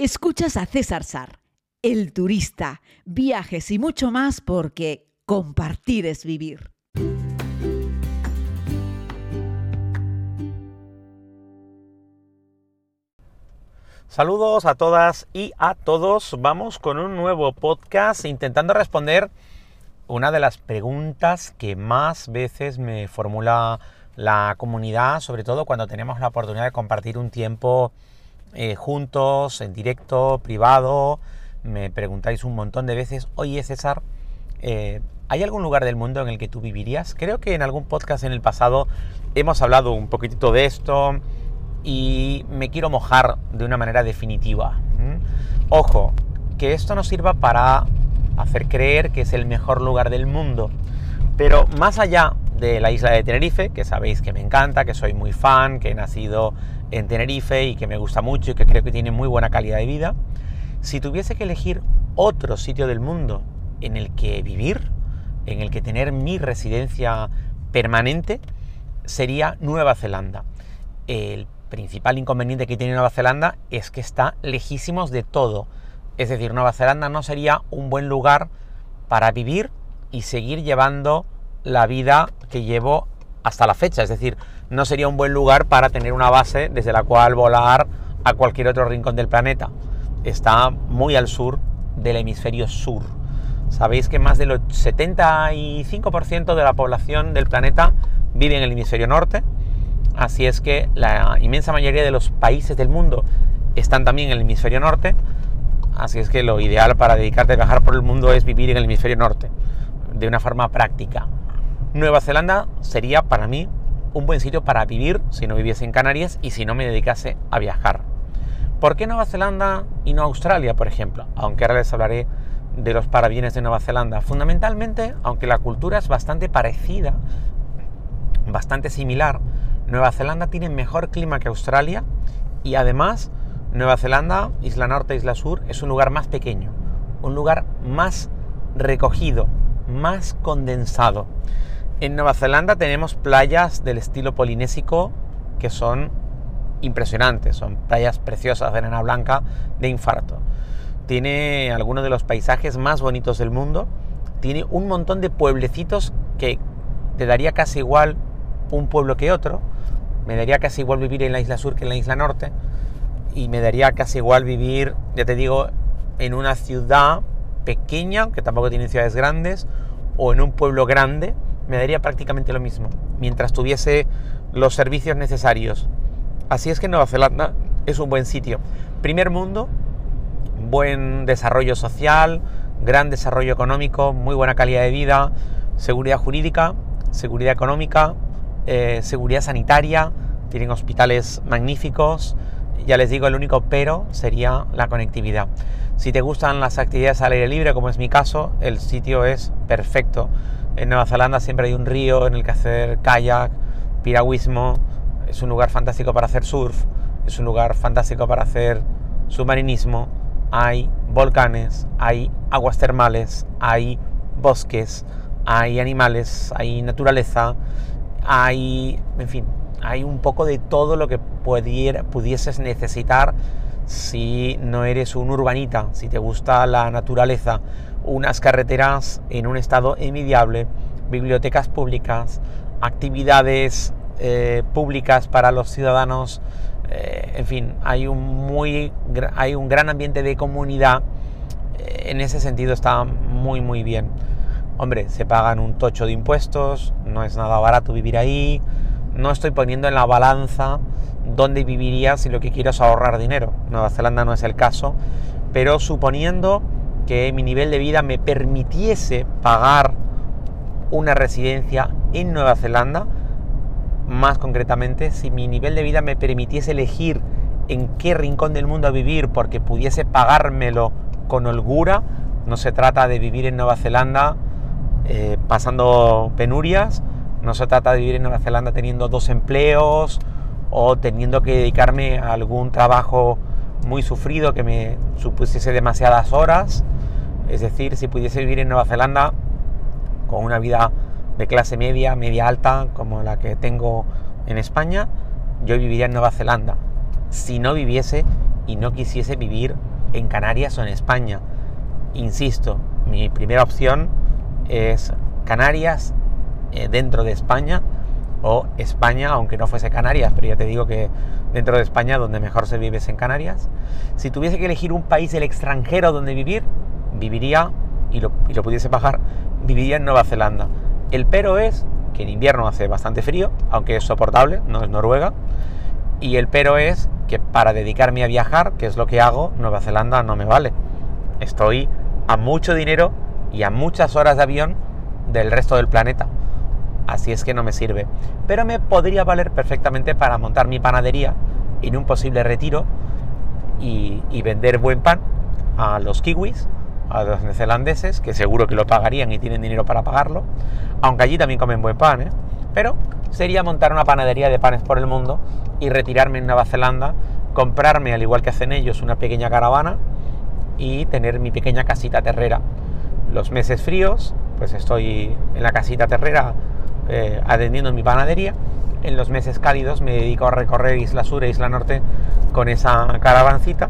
Escuchas a César Sar, el turista, viajes y mucho más porque compartir es vivir. Saludos a todas y a todos. Vamos con un nuevo podcast intentando responder una de las preguntas que más veces me formula la comunidad, sobre todo cuando tenemos la oportunidad de compartir un tiempo eh, juntos, en directo, privado. Me preguntáis un montón de veces, oye César, eh, ¿hay algún lugar del mundo en el que tú vivirías? Creo que en algún podcast en el pasado hemos hablado un poquitito de esto y me quiero mojar de una manera definitiva. Ojo, que esto no sirva para hacer creer que es el mejor lugar del mundo. Pero más allá de la isla de Tenerife, que sabéis que me encanta, que soy muy fan, que he nacido en Tenerife y que me gusta mucho y que creo que tiene muy buena calidad de vida, si tuviese que elegir otro sitio del mundo en el que vivir, en el que tener mi residencia permanente, sería Nueva Zelanda. El principal inconveniente que tiene Nueva Zelanda es que está lejísimos de todo. Es decir, Nueva Zelanda no sería un buen lugar para vivir y seguir llevando la vida que llevo hasta la fecha. Es decir, no sería un buen lugar para tener una base desde la cual volar a cualquier otro rincón del planeta. Está muy al sur del hemisferio sur. Sabéis que más del 75% de la población del planeta vive en el hemisferio norte. Así es que la inmensa mayoría de los países del mundo están también en el hemisferio norte. Así es que lo ideal para dedicarte a viajar por el mundo es vivir en el hemisferio norte de una forma práctica. Nueva Zelanda sería para mí un buen sitio para vivir si no viviese en Canarias y si no me dedicase a viajar. ¿Por qué Nueva Zelanda y no Australia, por ejemplo? Aunque ahora les hablaré de los parabienes de Nueva Zelanda. Fundamentalmente, aunque la cultura es bastante parecida, bastante similar, Nueva Zelanda tiene mejor clima que Australia y además Nueva Zelanda, Isla Norte, Isla Sur, es un lugar más pequeño, un lugar más recogido, más condensado. En Nueva Zelanda tenemos playas del estilo polinésico que son impresionantes, son playas preciosas de arena blanca de infarto. Tiene algunos de los paisajes más bonitos del mundo, tiene un montón de pueblecitos que te daría casi igual un pueblo que otro, me daría casi igual vivir en la isla sur que en la isla norte, y me daría casi igual vivir, ya te digo, en una ciudad pequeña, que tampoco tiene ciudades grandes, o en un pueblo grande, me daría prácticamente lo mismo, mientras tuviese los servicios necesarios. Así es que Nueva Zelanda es un buen sitio. Primer mundo, buen desarrollo social, gran desarrollo económico, muy buena calidad de vida, seguridad jurídica, seguridad económica, eh, seguridad sanitaria, tienen hospitales magníficos. Ya les digo, el único pero sería la conectividad. Si te gustan las actividades al aire libre, como es mi caso, el sitio es perfecto. En Nueva Zelanda siempre hay un río en el que hacer kayak, piragüismo, es un lugar fantástico para hacer surf, es un lugar fantástico para hacer submarinismo, hay volcanes, hay aguas termales, hay bosques, hay animales, hay naturaleza, hay, en fin, hay un poco de todo lo que pudieses necesitar si no eres un urbanita, si te gusta la naturaleza, unas carreteras en un estado envidiable, bibliotecas públicas, actividades eh, públicas para los ciudadanos, eh, en fin, hay un, muy, hay un gran ambiente de comunidad, eh, en ese sentido está muy muy bien. Hombre, se pagan un tocho de impuestos, no es nada barato vivir ahí, no estoy poniendo en la balanza dónde viviría si lo que quiero es ahorrar dinero. Nueva Zelanda no es el caso, pero suponiendo que mi nivel de vida me permitiese pagar una residencia en Nueva Zelanda, más concretamente, si mi nivel de vida me permitiese elegir en qué rincón del mundo vivir porque pudiese pagármelo con holgura, no se trata de vivir en Nueva Zelanda eh, pasando penurias, no se trata de vivir en Nueva Zelanda teniendo dos empleos o teniendo que dedicarme a algún trabajo muy sufrido que me supusiese demasiadas horas. Es decir, si pudiese vivir en Nueva Zelanda con una vida de clase media, media alta, como la que tengo en España, yo viviría en Nueva Zelanda. Si no viviese y no quisiese vivir en Canarias o en España. Insisto, mi primera opción es Canarias eh, dentro de España o España, aunque no fuese Canarias, pero ya te digo que dentro de España donde mejor se vive es en Canarias. Si tuviese que elegir un país del extranjero donde vivir, viviría, y lo, y lo pudiese bajar, viviría en Nueva Zelanda. El pero es que en invierno hace bastante frío, aunque es soportable, no es Noruega. Y el pero es que para dedicarme a viajar, que es lo que hago, Nueva Zelanda no me vale. Estoy a mucho dinero y a muchas horas de avión del resto del planeta. Así es que no me sirve. Pero me podría valer perfectamente para montar mi panadería en un posible retiro y, vender buen pan a los kiwis, a los neozelandeses, que seguro que lo pagarían y tienen dinero para pagarlo, aunque allí también comen buen pan, ¿eh? Pero sería montar una panadería de panes por el mundo y retirarme en Nueva Zelanda, comprarme, al igual que hacen ellos, una pequeña caravana y tener mi pequeña casita terrera. Los meses fríos, pues estoy en la casita terrera eh, atendiendo mi panadería. En los meses cálidos me dedico a recorrer Isla Sur e Isla Norte con esa caravancita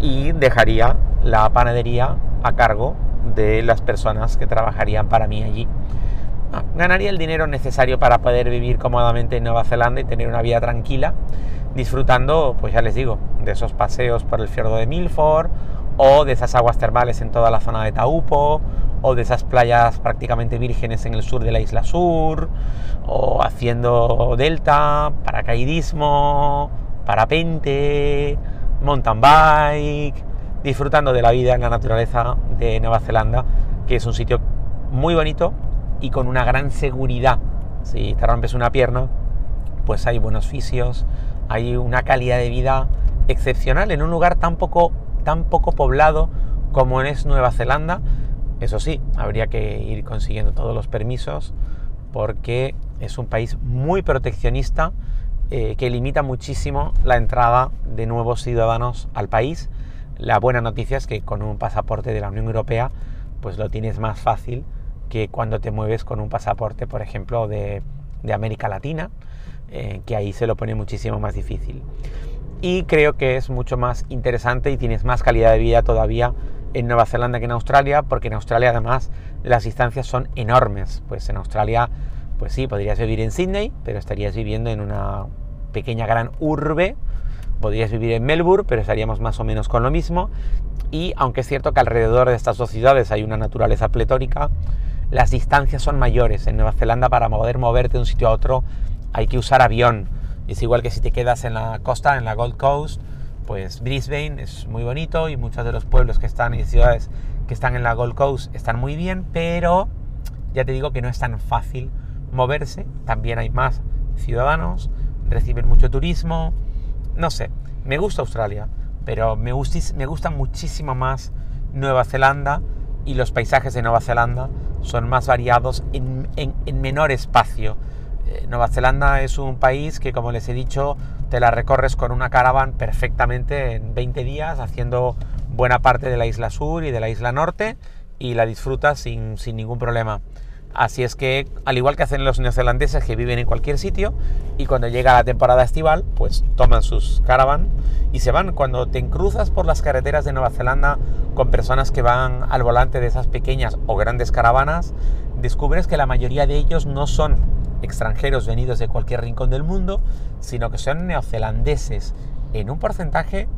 y dejaría la panadería a cargo de las personas que trabajarían para mí allí. Ah, ganaría el dinero necesario para poder vivir cómodamente en Nueva Zelanda y tener una vida tranquila, disfrutando, pues ya les digo, de esos paseos por el fiordo de Milford o de esas aguas termales en toda la zona de Taupo o de esas playas prácticamente vírgenes en el sur de la isla sur o haciendo delta, paracaidismo, parapente, mountain bike, disfrutando de la vida en la naturaleza de Nueva Zelanda, que es un sitio muy bonito y con una gran seguridad. Si te rompes una pierna, pues hay buenos fisios, hay una calidad de vida excepcional en un lugar tan poco, tan poco poblado como es Nueva Zelanda. Eso sí, habría que ir consiguiendo todos los permisos porque es un país muy proteccionista eh, que limita muchísimo la entrada de nuevos ciudadanos al país. La buena noticia es que con un pasaporte de la Unión Europea pues lo tienes más fácil que cuando te mueves con un pasaporte, por ejemplo, de, América Latina, eh, que ahí se lo pone muchísimo más difícil. Y creo que es mucho más interesante y tienes más calidad de vida todavía en Nueva Zelanda que en Australia, porque en Australia además las distancias son enormes. Pues en Australia, pues sí, podrías vivir en Sydney, pero estarías viviendo en una pequeña gran urbe. Podrías vivir en Melbourne, pero estaríamos más o menos con lo mismo. Y aunque es cierto que alrededor de estas dos ciudades hay una naturaleza pletórica, las distancias son mayores. En Nueva Zelanda para poder moverte de un sitio a otro hay que usar avión. Es igual que si te quedas en la costa, en la Gold Coast, pues Brisbane es muy bonito y muchos de los pueblos que están y ciudades que están en la Gold Coast están muy bien, pero ya te digo que no es tan fácil moverse. También hay más ciudadanos, reciben mucho turismo. No sé, me gusta Australia, pero me, me gusta muchísimo más Nueva Zelanda y los paisajes de Nueva Zelanda son más variados en, menor espacio. Eh, Nueva Zelanda es un país que, como les he dicho, te la recorres con una caravana perfectamente en 20 días, haciendo buena parte de la isla sur y de la isla norte, y la disfrutas sin, sin ningún problema. Así es que, al igual que hacen los neozelandeses que viven en cualquier sitio, y cuando llega la temporada estival, pues toman sus caravanas y se van. Cuando te cruzas por las carreteras de Nueva Zelanda con personas que van al volante de esas pequeñas o grandes caravanas, descubres que la mayoría de ellos no son extranjeros venidos de cualquier rincón del mundo, sino que son neozelandeses en un porcentaje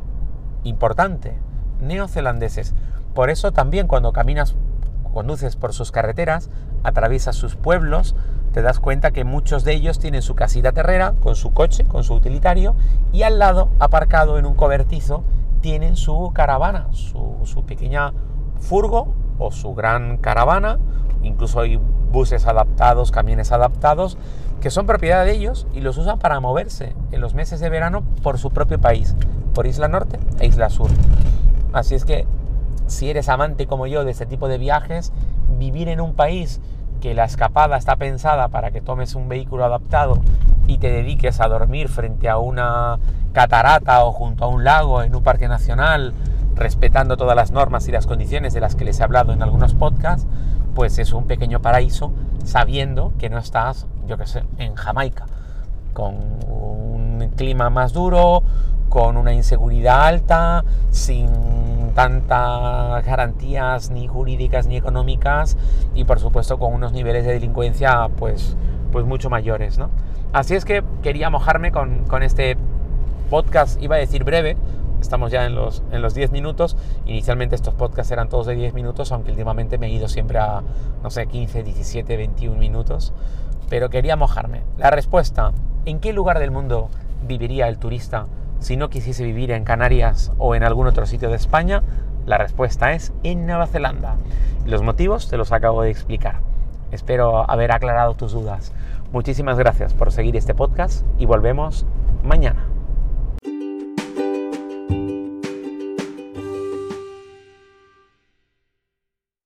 importante. Neozelandeses. Por eso también cuando caminas conduces por sus carreteras, atraviesas sus pueblos, te das cuenta que muchos de ellos tienen su casita terrera con su coche, con su utilitario, y al lado, aparcado en un cobertizo, tienen su caravana, su, pequeña furgo o su gran caravana, incluso hay buses adaptados, camiones adaptados, que son propiedad de ellos y los usan para moverse en los meses de verano por su propio país, por Isla Norte e Isla Sur. Así es que si eres amante como yo de este tipo de viajes, vivir en un país que la escapada está pensada para que tomes un vehículo adaptado y te dediques a dormir frente a una catarata o junto a un lago en un parque nacional, respetando todas las normas y las condiciones de las que les he hablado en algunos podcasts, pues es un pequeño paraíso sabiendo que no estás, yo qué sé, en Jamaica, con un clima más duro, con una inseguridad alta, sin tantas garantías ni jurídicas ni económicas y por supuesto con unos niveles de delincuencia pues, pues mucho mayores. ¿no? Así es que quería mojarme con, con este podcast, iba a decir breve, estamos ya en los, en los 10 minutos. Inicialmente estos podcasts eran todos de 10 minutos, aunque últimamente me he ido siempre a, no sé, 15, 17, 21 minutos. Pero quería mojarme. La respuesta, ¿en qué lugar del mundo viviría el turista si no quisiese vivir en Canarias o en algún otro sitio de España? La respuesta es en Nueva Zelanda. Los motivos te los acabo de explicar. Espero haber aclarado tus dudas. Muchísimas gracias por seguir este podcast y volvemos mañana.